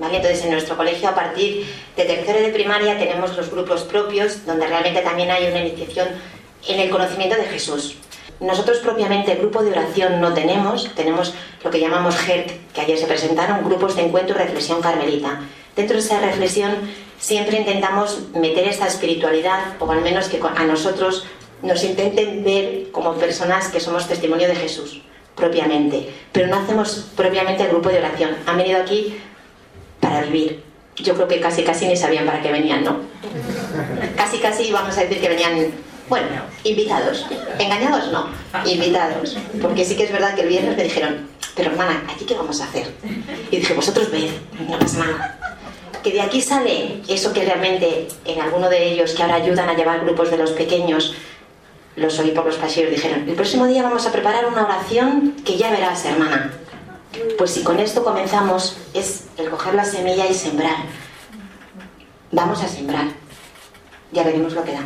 Entonces, en nuestro colegio, a partir de tercero de primaria, tenemos los grupos propios, donde realmente también hay una iniciación en el conocimiento de Jesús. Nosotros propiamente grupo de oración no tenemos, tenemos lo que llamamos GERT, que ayer se presentaron, grupos de encuentro y reflexión carmelita. Dentro de esa reflexión siempre intentamos meter esta espiritualidad, o al menos que a nosotros nos intenten ver como personas que somos testimonio de Jesús, propiamente. Pero no hacemos propiamente el grupo de oración. Han venido aquí para vivir. Yo creo que casi casi ni sabían para qué venían, ¿no? Casi casi vamos a decir que venían, bueno, invitados. Engañados no, invitados. Porque sí que es verdad que el viernes me dijeron, pero hermana, ¿aquí qué vamos a hacer? Y dije, vosotros ved, no pasa nada. Que de aquí sale eso que realmente en alguno de ellos que ahora ayudan a llevar grupos de los pequeños, los oí por los pasillos, dijeron, el próximo día vamos a preparar una oración que ya verás, hermana. Pues si con esto comenzamos es el coger la semilla y sembrar. Vamos a sembrar. Ya veremos lo que da.